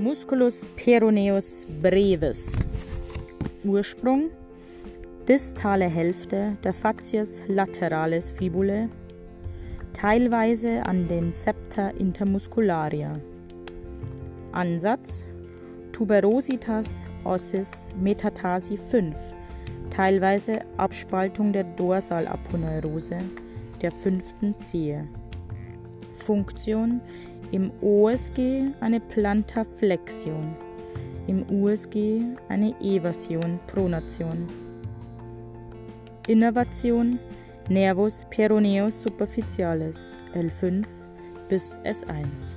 Musculus peroneus brevis. Ursprung distale Hälfte der Facies lateralis fibulae, teilweise an den Septa intermuscularia. Ansatz Tuberositas ossis Metatasi 5, teilweise Abspaltung der Dorsalaponeurose der fünften Zehe. Funktion im OSG eine Plantarflexion, im USG eine Eversion, Pronation. Innervation Nervus peroneus superficialis L5 bis S1.